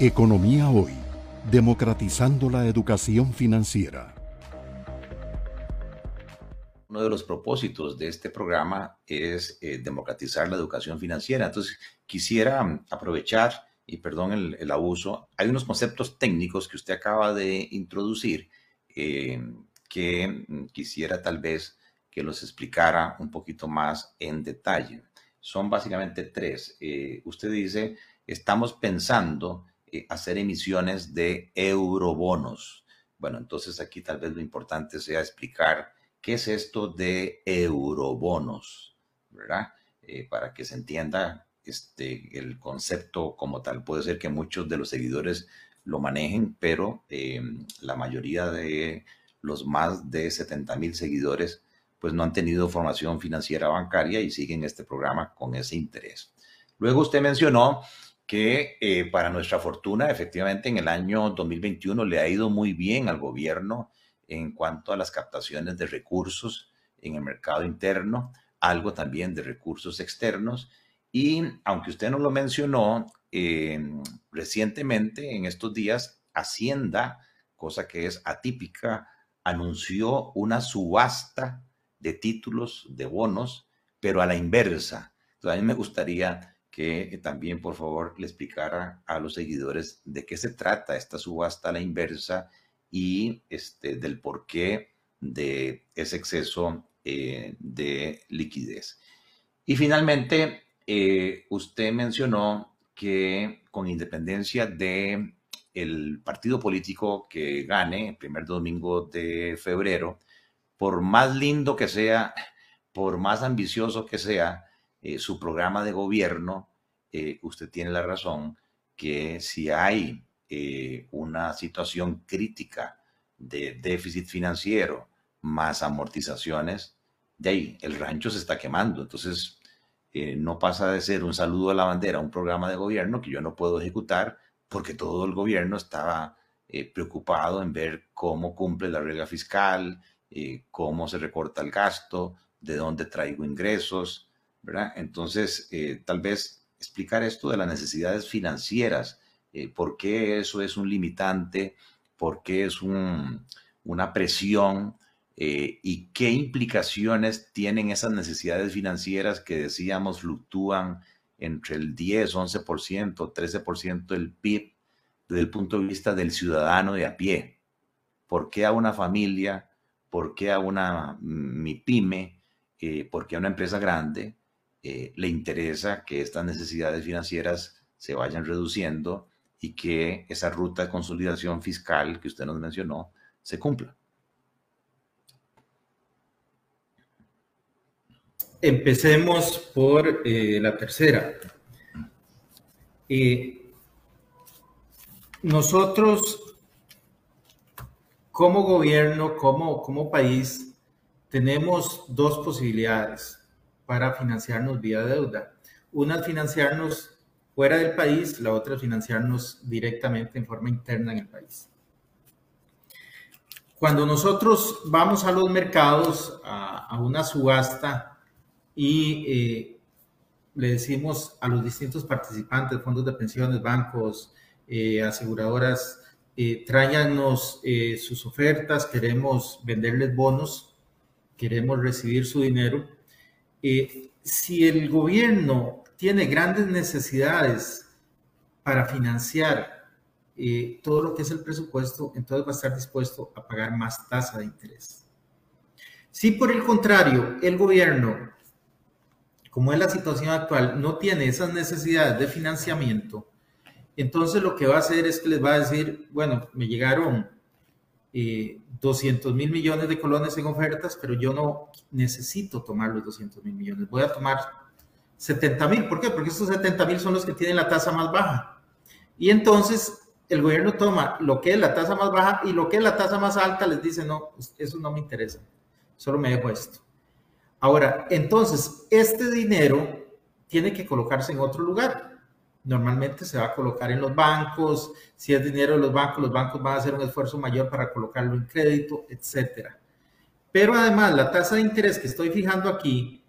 Economía Hoy, democratizando la educación financiera. Uno de los propósitos de este programa es eh, democratizar la educación financiera. Entonces, quisiera mm, aprovechar, y perdón el, abuso, hay unos conceptos técnicos que usted acaba de introducir eh, que mm, quisiera tal vez que los explicara un poquito más en detalle. Son básicamente tres. Eh, usted dice, estamos pensando hacer emisiones de eurobonos. Bueno, entonces aquí tal vez lo importante sea explicar qué es esto de eurobonos, ¿verdad? Eh, para que se entienda este, el concepto como tal. Puede ser que muchos de los seguidores lo manejen, pero em, la mayoría de los más de 70 mil seguidores pues no han tenido formación financiera bancaria y siguen este programa con ese interés. Luego usted mencionó que eh, para nuestra fortuna, efectivamente, en el año 2021 le ha ido muy bien al gobierno en cuanto a las captaciones de recursos en el mercado interno, algo también de recursos externos. Y aunque usted no lo mencionó, em, recientemente, en estos días, Hacienda, cosa que es atípica, anunció una subasta de títulos, de bonos, pero a la inversa. Entonces, a mí me gustaría que también, por favor, le explicara a los seguidores de qué se trata esta subasta a la inversa y este, del porqué de ese exceso eh, de liquidez. Y finalmente, eh, usted mencionó que con independencia de el partido político que gane el primer domingo de febrero, por más lindo que sea, por más ambicioso que sea, eh, su programa de gobierno, eh, usted tiene la razón que si hay eh, una situación crítica de déficit financiero más amortizaciones, de ahí el rancho se está quemando. Entonces, no pasa de ser un saludo a la bandera, un programa de gobierno que yo no puedo ejecutar porque todo el gobierno estaba preocupado en ver cómo cumple la regla fiscal, cómo se recorta el gasto, de dónde traigo ingresos, Entonces, eh, tal vez explicar esto de las necesidades financieras, eh, por qué eso es un limitante, por qué es una presión eh, y qué implicaciones tienen esas necesidades financieras que decíamos fluctúan entre el 10, 11%, 13% del PIB desde el punto de vista del ciudadano de a pie. ¿Por qué a una familia? ¿Por qué a una MIPYME? ¿Por qué a una empresa grande? Eh, le interesa que estas necesidades financieras se vayan reduciendo y que esa ruta de consolidación fiscal que usted nos mencionó se cumpla. Empecemos por eh, la tercera. Eh, nosotros, como gobierno, como, como país, tenemos dos posibilidades para financiarnos vía deuda. Una financiarnos fuera del país, la otra financiarnos directamente en forma interna en el país. Cuando nosotros vamos a los mercados, a, una subasta y eh, le decimos a los distintos participantes, fondos de pensiones, bancos, eh, aseguradoras, eh, tráiganos eh, sus ofertas, queremos venderles bonos, queremos recibir su dinero eh, si el gobierno tiene grandes necesidades para financiar eh, todo lo que es el presupuesto, entonces va a estar dispuesto a pagar más tasa de interés. Si por el contrario el gobierno, como es la situación actual, no tiene esas necesidades de financiamiento, entonces lo que va a hacer es que les va a decir, bueno, me llegaron 200 eh, mil millones de colones en ofertas, pero yo no necesito tomar los 200 mil millones. Voy a tomar 70 mil. ¿Por qué? Porque estos 70 mil son los que tienen la tasa más baja. Y entonces el gobierno toma lo que es la tasa más baja y lo que es la tasa más alta les dice, no, eso no me interesa. Solo me dejo esto. Ahora, entonces, este dinero tiene que colocarse en otro lugar normalmente se va a colocar en los bancos, si es dinero de los bancos, los bancos van a hacer un esfuerzo mayor para colocarlo en crédito, etcétera. Pero además, la tasa de interés que estoy fijando aquí,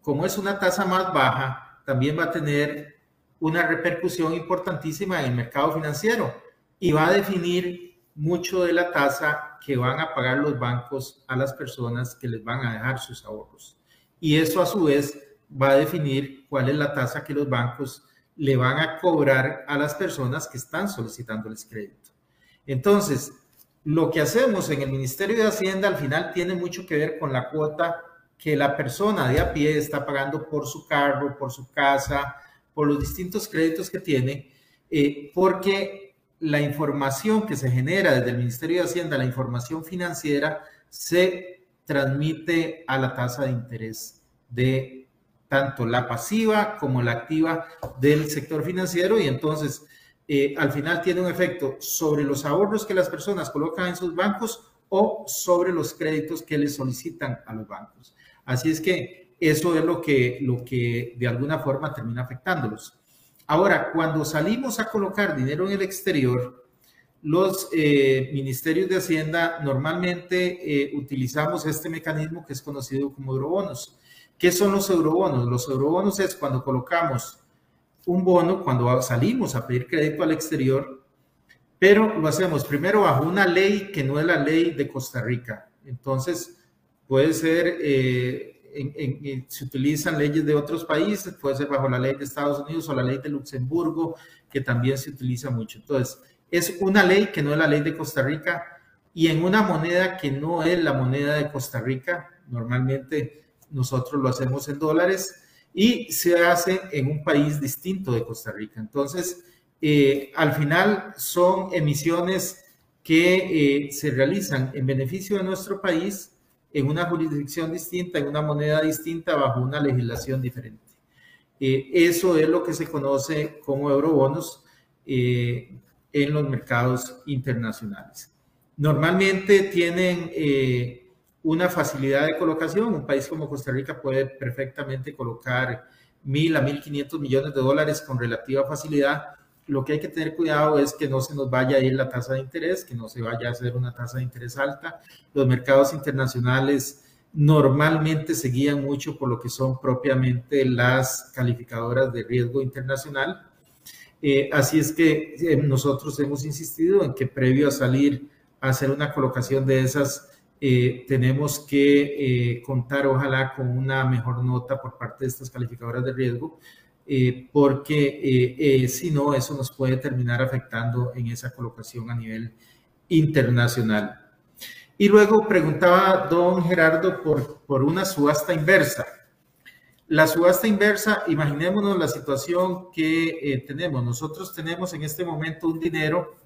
como es una tasa más baja, también va a tener una repercusión importantísima en el mercado financiero y va a definir mucho de la tasa que van a pagar los bancos a las personas que les van a dejar sus ahorros. Y eso a su vez va a definir cuál es la tasa que los bancos le van a cobrar a las personas que están solicitándoles crédito. Entonces, lo que hacemos en el Ministerio de Hacienda al final tiene mucho que ver con la cuota que la persona de a pie está pagando por su carro, por su casa, por los distintos créditos que tiene, eh, porque la información que se genera desde el Ministerio de Hacienda, la información financiera, se transmite a la tasa de interés de tanto la pasiva como la activa del sector financiero y entonces eh, al final tiene un efecto sobre los ahorros que las personas colocan en sus bancos o sobre los créditos que les solicitan a los bancos. Así es que eso es lo que, lo que de alguna forma termina afectándolos. Ahora, cuando salimos a colocar dinero en el exterior, los eh, ministerios de Hacienda normalmente eh, utilizamos este mecanismo que es conocido como eurobonos. ¿Qué son los eurobonos? Los eurobonos es cuando colocamos un bono, cuando salimos a pedir crédito al exterior, pero lo hacemos primero bajo una ley que no es la ley de Costa Rica. Entonces, puede ser, eh, se utilizan leyes de otros países, puede ser bajo la ley de Estados Unidos o la ley de Luxemburgo, que también se utiliza mucho. Entonces, es una ley que no es la ley de Costa Rica y en una moneda que no es la moneda de Costa Rica, normalmente nosotros lo hacemos en dólares y se hace en un país distinto de Costa Rica. Entonces, eh, al final son emisiones que eh, se realizan en beneficio de nuestro país en una jurisdicción distinta, en una moneda distinta, bajo una legislación diferente. Eh, eso es lo que se conoce como eurobonos en los mercados internacionales. Normalmente tienen una facilidad de colocación. Un país como Costa Rica puede perfectamente colocar mil a mil quinientos millones de dólares con relativa facilidad lo que hay que tener cuidado es que no se nos vaya a ir la tasa de interés, que no se vaya a hacer una tasa de interés alta. Los mercados internacionales normalmente se guían mucho por lo que son propiamente las calificadoras de riesgo internacional. Eh, así es que eh, nosotros hemos insistido en que previo a salir a hacer una colocación de esas, eh, tenemos que contar ojalá con una mejor nota por parte de estas calificadoras de riesgo eh, porque eh, eh, si no, eso nos puede terminar afectando en esa colocación a nivel internacional. Y luego preguntaba don Gerardo por, por una subasta inversa. La subasta inversa, imaginémonos la situación que tenemos. Nosotros tenemos en este momento un dinero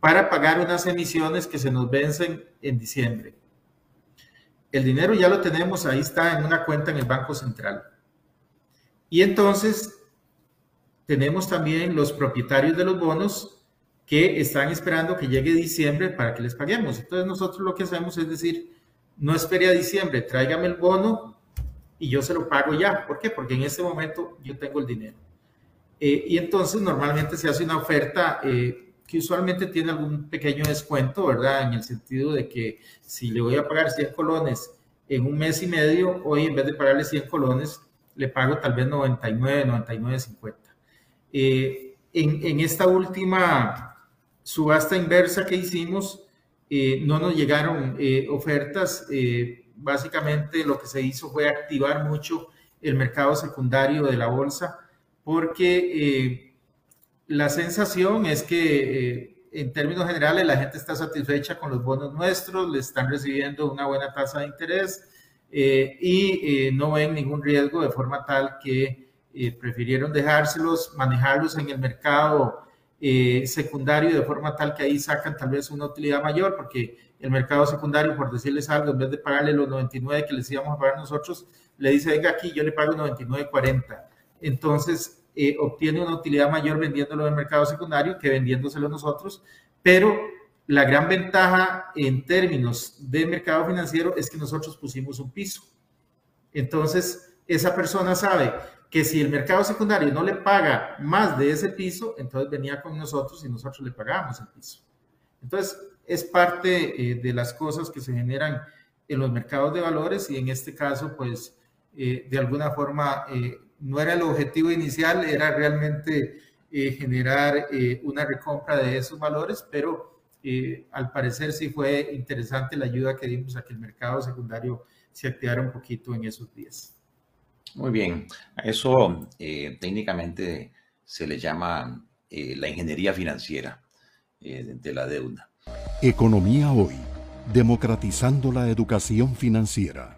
para pagar unas emisiones que se nos vencen en diciembre. El dinero ya lo tenemos, ahí está en una cuenta en el Banco Central. Y entonces tenemos también los propietarios de los bonos que están esperando que llegue diciembre para que les paguemos. Entonces nosotros lo que hacemos es decir, no espere a diciembre, tráigame el bono y yo se lo pago ya. ¿Por qué? Porque en este momento yo tengo el dinero. Eh, y entonces normalmente se hace una oferta eh, que usualmente tiene algún pequeño descuento, ¿verdad? En el sentido de que si le voy a pagar 100 colones en un mes y medio, hoy en vez de pagarle 100 colones, le pago tal vez 99, 99, 50. Eh, en, esta última subasta inversa que hicimos, eh, no nos llegaron eh, ofertas. básicamente lo que se hizo fue activar mucho el mercado secundario de la bolsa, porque la sensación es que en términos generales la gente está satisfecha con los bonos nuestros, le están recibiendo una buena tasa de interés y no ven ningún riesgo de forma tal que prefirieron dejárselos, manejarlos en el mercado eh, secundario de forma tal que ahí sacan tal vez una utilidad mayor, porque el mercado secundario, por decirles algo, en vez de pagarle los 99 que les íbamos a pagar nosotros, le dice, venga aquí, yo le pago 99.40. Entonces, eh, obtiene una utilidad mayor vendiéndolo en el mercado secundario que vendiéndoselo nosotros, pero la gran ventaja en términos de mercado financiero es que nosotros pusimos un piso. Entonces, esa persona sabe que si el mercado secundario no le paga más de ese piso, entonces venía con nosotros y nosotros le pagábamos el piso. Entonces, es parte eh, de las cosas que se generan en los mercados de valores y en este caso, pues, eh, de alguna forma, no era el objetivo inicial, era realmente generar una recompra de esos valores, pero al parecer sí fue interesante la ayuda que dimos a que el mercado secundario se activara un poquito en esos días. Muy bien, eso técnicamente se le llama la ingeniería financiera de la deuda. Economía hoy, democratizando la educación financiera.